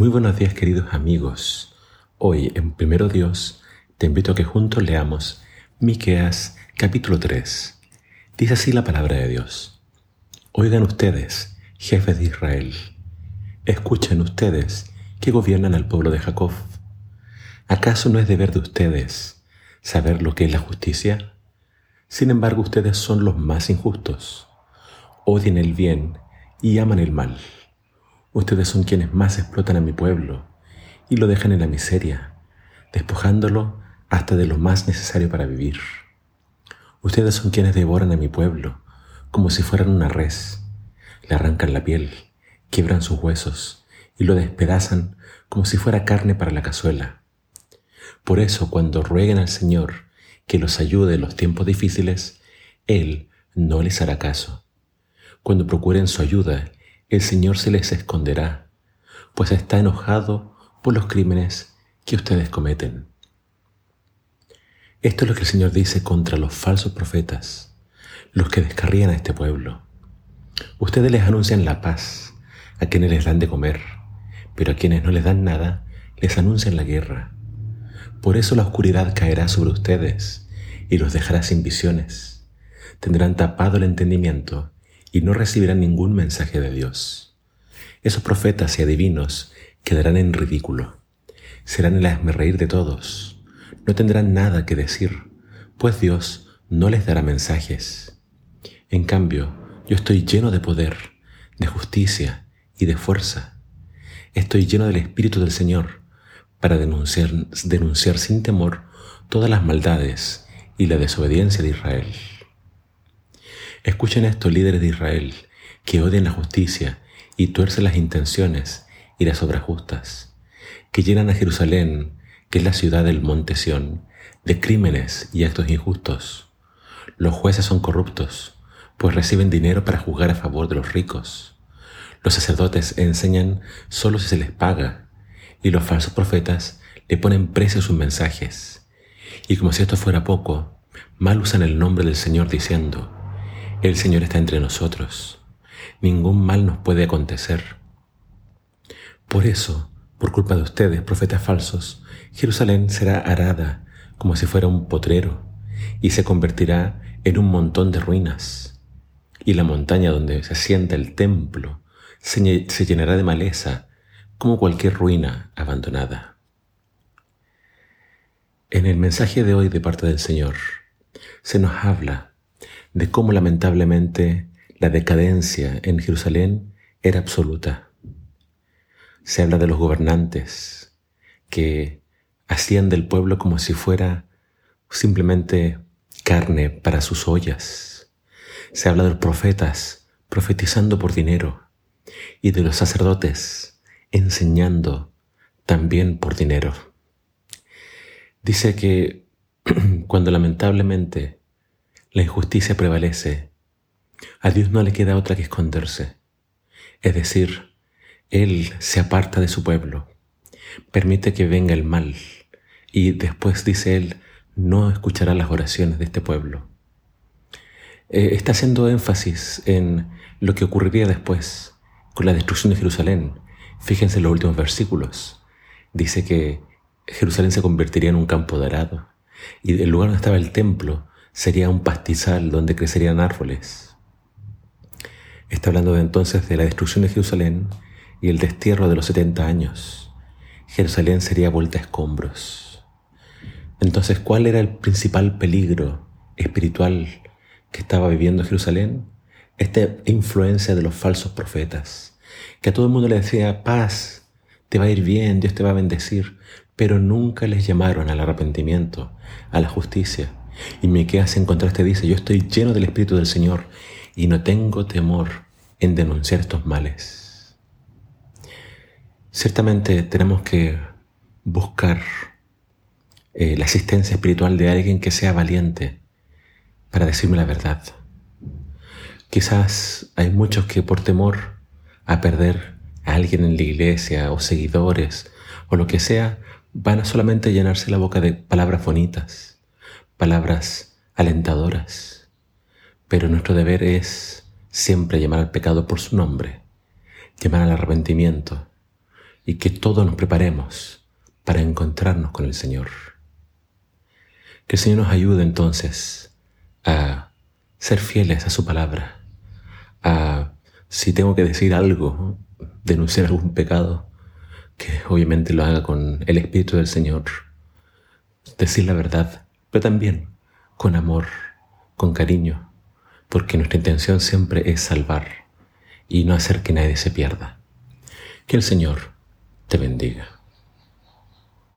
Muy buenos días queridos amigos. Hoy en Primero Dios te invito a que juntos leamos Miqueas capítulo 3. Dice así la palabra de Dios. Oigan ustedes, jefes de Israel. Escuchen ustedes que gobiernan al pueblo de Jacob. ¿Acaso no es deber de ustedes saber lo que es la justicia? Sin embargo, ustedes son los más injustos. Odien el bien y aman el mal. Ustedes son quienes más explotan a mi pueblo y lo dejan en la miseria, despojándolo hasta de lo más necesario para vivir. Ustedes son quienes devoran a mi pueblo como si fueran una res, le arrancan la piel, quiebran sus huesos y lo despedazan como si fuera carne para la cazuela. Por eso cuando rueguen al Señor que los ayude en los tiempos difíciles, Él no les hará caso. Cuando procuren su ayuda el Señor se les esconderá, pues está enojado por los crímenes que ustedes cometen. Esto es lo que el Señor dice contra los falsos profetas, los que descarrían a este pueblo. Ustedes les anuncian la paz a quienes les dan de comer, pero a quienes no les dan nada, les anuncian la guerra. Por eso la oscuridad caerá sobre ustedes y los dejará sin visiones. Tendrán tapado el entendimiento y no recibirán ningún mensaje de Dios. Esos profetas y adivinos quedarán en ridículo. Serán el reír de todos. No tendrán nada que decir, pues Dios no les dará mensajes. En cambio, yo estoy lleno de poder, de justicia y de fuerza. Estoy lleno del Espíritu del Señor para denunciar, denunciar sin temor todas las maldades y la desobediencia de Israel. Escuchen esto, líderes de Israel, que odian la justicia y tuercen las intenciones y las obras justas, que llenan a Jerusalén, que es la ciudad del monte Sión, de crímenes y actos injustos. Los jueces son corruptos, pues reciben dinero para juzgar a favor de los ricos. Los sacerdotes enseñan solo si se les paga, y los falsos profetas le ponen precio a sus mensajes. Y como si esto fuera poco, mal usan el nombre del Señor diciendo, el Señor está entre nosotros. Ningún mal nos puede acontecer. Por eso, por culpa de ustedes, profetas falsos, Jerusalén será arada como si fuera un potrero y se convertirá en un montón de ruinas. Y la montaña donde se asienta el templo se, se llenará de maleza como cualquier ruina abandonada. En el mensaje de hoy de parte del Señor se nos habla de cómo lamentablemente la decadencia en Jerusalén era absoluta. Se habla de los gobernantes que hacían del pueblo como si fuera simplemente carne para sus ollas. Se habla de los profetas profetizando por dinero y de los sacerdotes enseñando también por dinero. Dice que cuando lamentablemente la injusticia prevalece. A Dios no le queda otra que esconderse. Es decir, Él se aparta de su pueblo, permite que venga el mal y después dice Él, no escuchará las oraciones de este pueblo. Eh, está haciendo énfasis en lo que ocurriría después con la destrucción de Jerusalén. Fíjense en los últimos versículos. Dice que Jerusalén se convertiría en un campo de arado y el lugar donde estaba el templo sería un pastizal donde crecerían árboles. Está hablando entonces de la destrucción de Jerusalén y el destierro de los 70 años. Jerusalén sería vuelta a escombros. Entonces, ¿cuál era el principal peligro espiritual que estaba viviendo Jerusalén? Esta influencia de los falsos profetas, que a todo el mundo le decía, paz, te va a ir bien, Dios te va a bendecir, pero nunca les llamaron al arrepentimiento, a la justicia, y Miqueas en contraste dice, yo estoy lleno del Espíritu del Señor y no tengo temor en denunciar estos males. Ciertamente tenemos que buscar eh, la asistencia espiritual de alguien que sea valiente para decirme la verdad. Quizás hay muchos que por temor a perder a alguien en la iglesia o seguidores o lo que sea, van a solamente llenarse la boca de palabras bonitas palabras alentadoras, pero nuestro deber es siempre llamar al pecado por su nombre, llamar al arrepentimiento y que todos nos preparemos para encontrarnos con el Señor. Que el Señor nos ayude entonces a ser fieles a su palabra, a, si tengo que decir algo, denunciar algún pecado, que obviamente lo haga con el Espíritu del Señor, decir la verdad, pero también con amor, con cariño, porque nuestra intención siempre es salvar y no hacer que nadie se pierda. Que el Señor te bendiga.